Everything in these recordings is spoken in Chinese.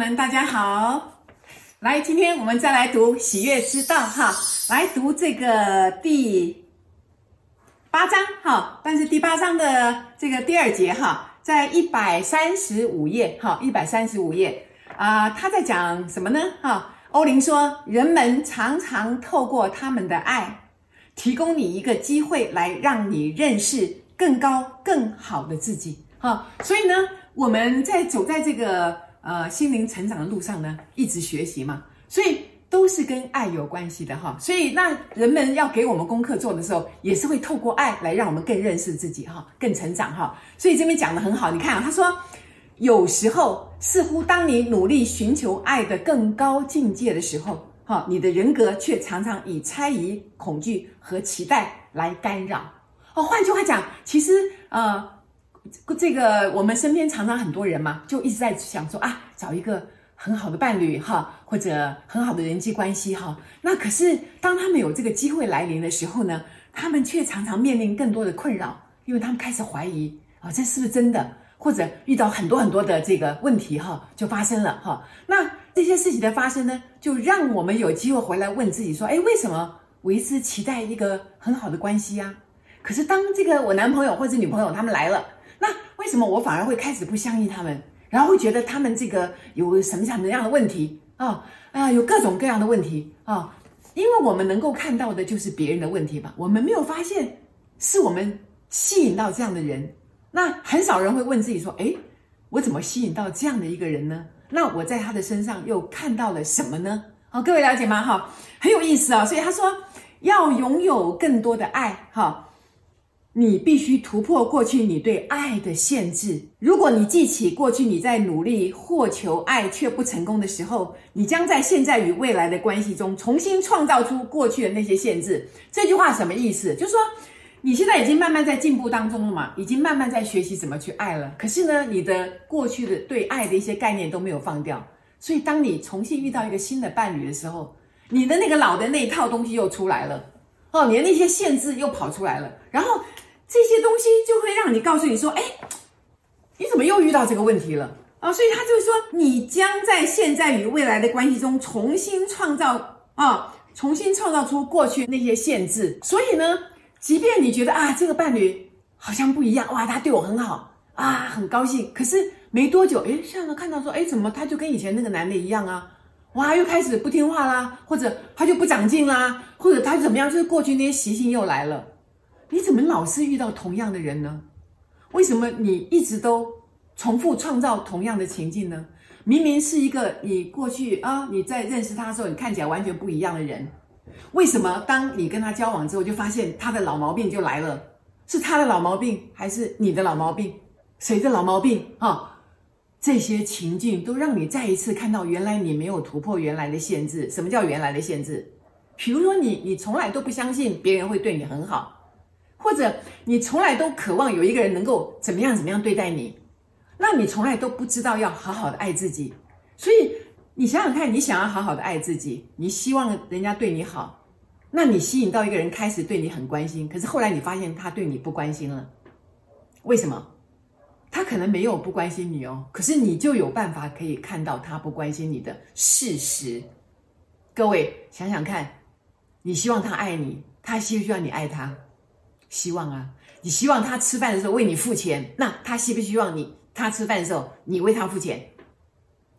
们，大家好！来，今天我们再来读《喜悦之道》哈，来读这个第八章哈。但是第八章的这个第二节哈，在一百三十五页哈，一百三十五页啊，他在讲什么呢？哈，欧林说，人们常常透过他们的爱，提供你一个机会，来让你认识更高、更好的自己。哈，所以呢，我们在走在这个。呃，心灵成长的路上呢，一直学习嘛，所以都是跟爱有关系的哈。所以那人们要给我们功课做的时候，也是会透过爱来让我们更认识自己哈，更成长哈。所以这边讲得很好，你看啊，他说，有时候似乎当你努力寻求爱的更高境界的时候，哈，你的人格却常常以猜疑、恐惧和期待来干扰。哦，换句话讲，其实呃。这个我们身边常常很多人嘛，就一直在想说啊，找一个很好的伴侣哈，或者很好的人际关系哈。那可是当他们有这个机会来临的时候呢，他们却常常面临更多的困扰，因为他们开始怀疑啊，这是不是真的？或者遇到很多很多的这个问题哈，就发生了哈。那这些事情的发生呢，就让我们有机会回来问自己说，哎，为什么我一直期待一个很好的关系呀？可是当这个我男朋友或者女朋友他们来了。为什么我反而会开始不相信他们，然后会觉得他们这个有什么什么样的问题啊？啊、有各种各样的问题啊？因为我们能够看到的就是别人的问题吧，我们没有发现是我们吸引到这样的人。那很少人会问自己说：“诶，我怎么吸引到这样的一个人呢？那我在他的身上又看到了什么呢？”好，各位了解吗？哈，很有意思啊。所以他说要拥有更多的爱，哈。你必须突破过去你对爱的限制。如果你记起过去你在努力获求爱却不成功的时候，你将在现在与未来的关系中重新创造出过去的那些限制。这句话什么意思？就是说，你现在已经慢慢在进步当中了嘛，已经慢慢在学习怎么去爱了。可是呢，你的过去的对爱的一些概念都没有放掉。所以，当你重新遇到一个新的伴侣的时候，你的那个老的那一套东西又出来了。哦，你的那些限制又跑出来了，然后这些东西就会让你告诉你说，哎，你怎么又遇到这个问题了啊？所以他就是说，你将在现在与未来的关系中重新创造啊，重新创造出过去那些限制。所以呢，即便你觉得啊，这个伴侣好像不一样，哇，他对我很好啊，很高兴。可是没多久，哎，现在看到说，哎，怎么他就跟以前那个男的一样啊？哇，又开始不听话啦，或者他就不长进啦，或者他怎么样，就是过去那些习性又来了。你怎么老是遇到同样的人呢？为什么你一直都重复创造同样的情境呢？明明是一个你过去啊，你在认识他的时候，你看起来完全不一样的人，为什么当你跟他交往之后，就发现他的老毛病就来了？是他的老毛病，还是你的老毛病？谁的老毛病啊？这些情境都让你再一次看到，原来你没有突破原来的限制。什么叫原来的限制？比如说你，你从来都不相信别人会对你很好，或者你从来都渴望有一个人能够怎么样怎么样对待你，那你从来都不知道要好好的爱自己。所以你想想看，你想要好好的爱自己，你希望人家对你好，那你吸引到一个人开始对你很关心，可是后来你发现他对你不关心了，为什么？他可能没有不关心你哦，可是你就有办法可以看到他不关心你的事实。各位想想看，你希望他爱你，他希不希望你爱他？希望啊！你希望他吃饭的时候为你付钱，那他希不希望你他吃饭的时候你为他付钱？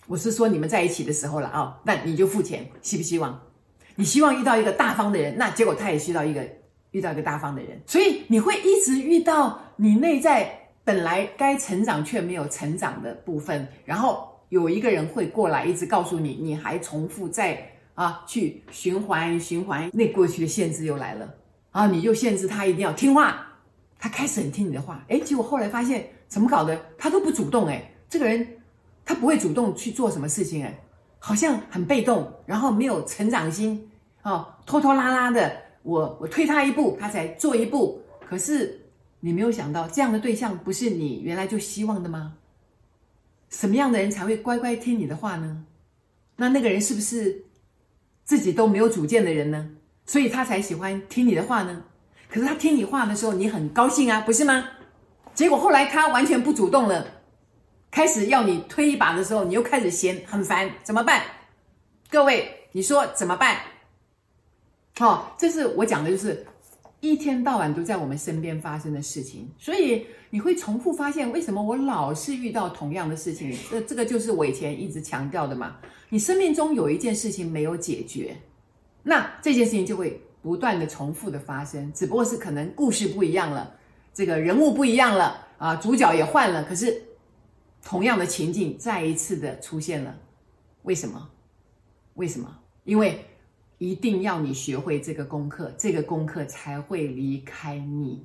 我是说你们在一起的时候了啊，那你就付钱，希不希望？你希望遇到一个大方的人，那结果他也需要一个遇到一个大方的人，所以你会一直遇到你内在。本来该成长却没有成长的部分，然后有一个人会过来，一直告诉你，你还重复在啊去循环循环，那过去的限制又来了啊，你就限制他一定要听话，他开始很听你的话，诶，结果后来发现怎么搞的，他都不主动，诶，这个人他不会主动去做什么事情，诶，好像很被动，然后没有成长心啊，拖拖拉拉的，我我推他一步，他才做一步，可是。你没有想到这样的对象不是你原来就希望的吗？什么样的人才会乖乖听你的话呢？那那个人是不是自己都没有主见的人呢？所以他才喜欢听你的话呢？可是他听你话的时候，你很高兴啊，不是吗？结果后来他完全不主动了，开始要你推一把的时候，你又开始嫌很烦，怎么办？各位，你说怎么办？哦，这是我讲的，就是一天到晚都在我们身边发生的事情，所以你会重复发现，为什么我老是遇到同样的事情？这这个就是我以前一直强调的嘛。你生命中有一件事情没有解决，那这件事情就会不断的重复的发生，只不过是可能故事不一样了，这个人物不一样了啊，主角也换了，可是。同样的情境再一次的出现了，为什么？为什么？因为一定要你学会这个功课，这个功课才会离开你。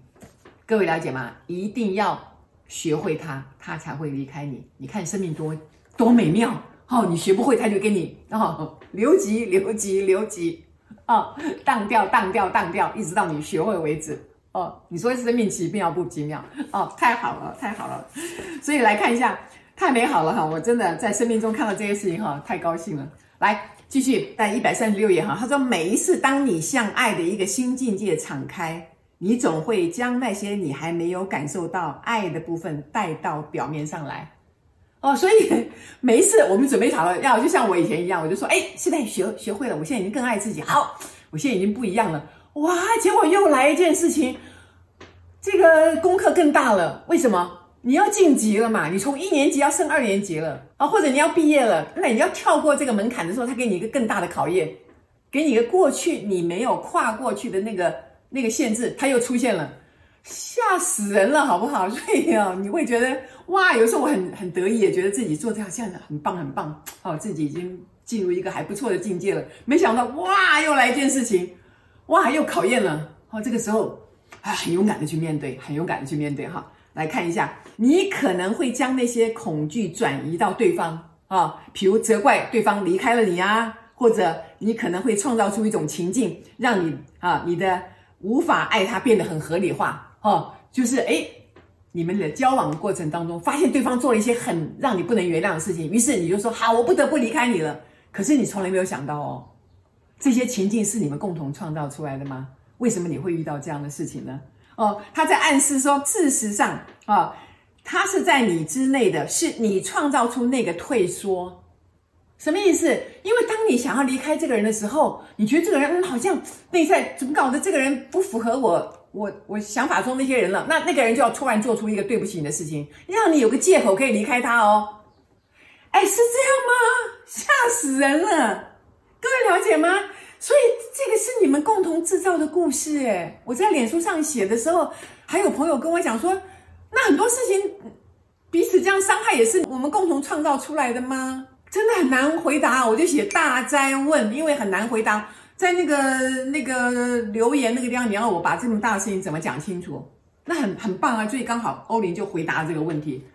各位了解吗？一定要学会它，它才会离开你。你看生命多多美妙哦！你学不会，它就给你哦留级、留级、留级哦，当掉、当掉、当掉，一直到你学会为止。哦，你说生命奇妙不奇妙？哦，太好了，太好了，所以来看一下，太美好了哈！我真的在生命中看到这些事情哈，太高兴了。来，继续在一百三十六页哈，他说，每一次当你向爱的一个新境界敞开，你总会将那些你还没有感受到爱的部分带到表面上来。哦，所以每一次我们准备好了要，就像我以前一样，我就说，哎，现在学学会了，我现在已经更爱自己，好，我现在已经不一样了。哇！结果又来一件事情，这个功课更大了。为什么？你要晋级了嘛？你从一年级要升二年级了啊，或者你要毕业了，那你要跳过这个门槛的时候，他给你一个更大的考验，给你一个过去你没有跨过去的那个那个限制，他又出现了，吓死人了，好不好？所以啊，你会觉得哇，有时候我很很得意，也觉得自己做这样这样的很棒很棒哦，自己已经进入一个还不错的境界了。没想到哇，又来一件事情。哇，又考验了！哦，这个时候，啊，很勇敢的去面对，很勇敢的去面对哈。来看一下，你可能会将那些恐惧转移到对方啊，比如责怪对方离开了你啊，或者你可能会创造出一种情境，让你啊，你的无法爱他变得很合理化哦，就是诶，你们的交往的过程当中，发现对方做了一些很让你不能原谅的事情，于是你就说好，我不得不离开你了。可是你从来没有想到哦。这些情境是你们共同创造出来的吗？为什么你会遇到这样的事情呢？哦，他在暗示说，事实上啊、他是在你之内的，是你创造出那个退缩。什么意思？因为当你想要离开这个人的时候，你觉得这个人，好像内在怎么搞的，这个人不符合我我我想法中那些人了。那那个人就要突然做出一个对不起你的事情，让你有个借口可以离开他哦。哎，是这样吗？吓死人了！各位了解吗？所以这个是你们共同制造的故事诶。我在脸书上写的时候，还有朋友跟我讲说，那很多事情彼此这样伤害，也是我们共同创造出来的吗？真的很难回答。我就写大灾问，因为很难回答。在那个那个留言那个地方，你要我把这么大的事情怎么讲清楚？那很很棒啊！所以刚好欧林就回答这个问题。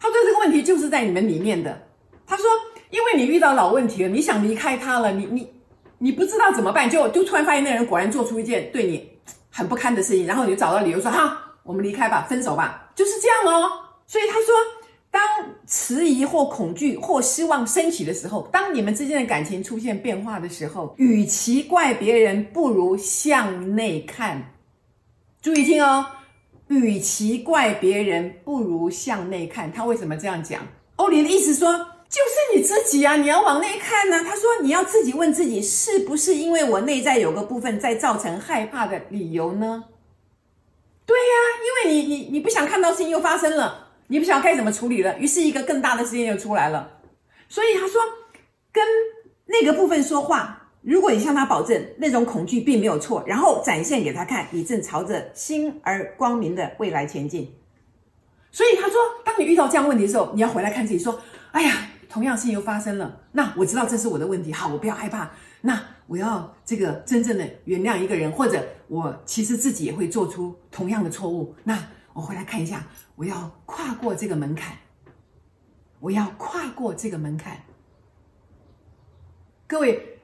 他说这个问题就是在你们里面的。他说。因为你遇到老问题了，你想离开他了，你你你不知道怎么办，就就突然发现那人果然做出一件对你很不堪的事情，然后你就找到理由说哈，我们离开吧，分手吧，就是这样哦。所以他说，当迟疑或恐惧或失望升起的时候，当你们之间的感情出现变化的时候，与其怪别人，不如向内看。注意听哦，与其怪别人，不如向内看。他为什么这样讲？欧林的意思说。就是你自己啊！你要往内看呢、他说：“你要自己问自己，是不是因为我内在有个部分在造成害怕的理由呢？”对呀、因为你你你不想看到事情又发生了，你不想该怎么处理了，于是一个更大的事件又出来了。所以他说：“跟那个部分说话，如果你向他保证那种恐惧并没有错，然后展现给他看，你正朝着新而光明的未来前进。”所以他说：“当你遇到这样问题的时候，你要回来看自己，说：‘哎呀。’”同样事情又发生了，那我知道这是我的问题，好，我不要害怕。那我要这个真正的原谅一个人，或者我其实自己也会做出同样的错误。那我回来看一下，我要跨过这个门槛，我要跨过这个门槛。各位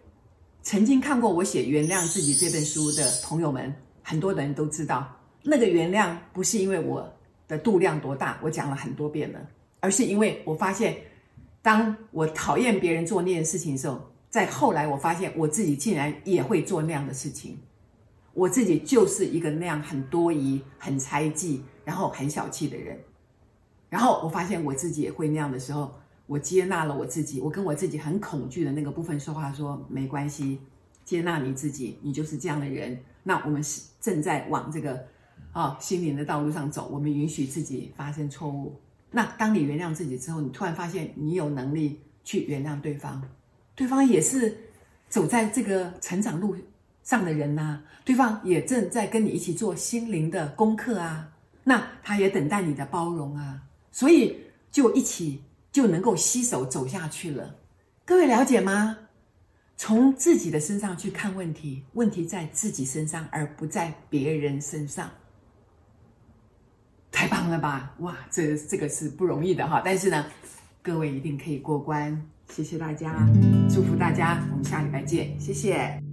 曾经看过我写《原谅自己》这本书的朋友们，很多人都知道，那个原谅不是因为我的度量多大，我讲了很多遍了，而是因为我发现。当我讨厌别人做那件事情的时候，在后来我发现我自己竟然也会做那样的事情，我自己就是一个那样很多疑、很猜忌，然后很小气的人。然后我发现我自己也会那样的时候，我接纳了我自己，我跟我自己很恐惧的那个部分说话说，没关系，接纳你自己，你就是这样的人。那我们是正在往这个啊、心灵的道路上走，我们允许自己发生错误。那当你原谅自己之后，你突然发现你有能力去原谅对方，对方也是走在这个成长路上的人呐、对方也正在跟你一起做心灵的功课啊，那他也等待你的包容啊，所以就一起就能够携手走下去了。各位了解吗？从自己的身上去看问题，问题在自己身上，而不在别人身上。了吧！哇，这这个是不容易的哈，但是呢，各位一定可以过关。谢谢大家，祝福大家，我们下礼拜见，谢谢。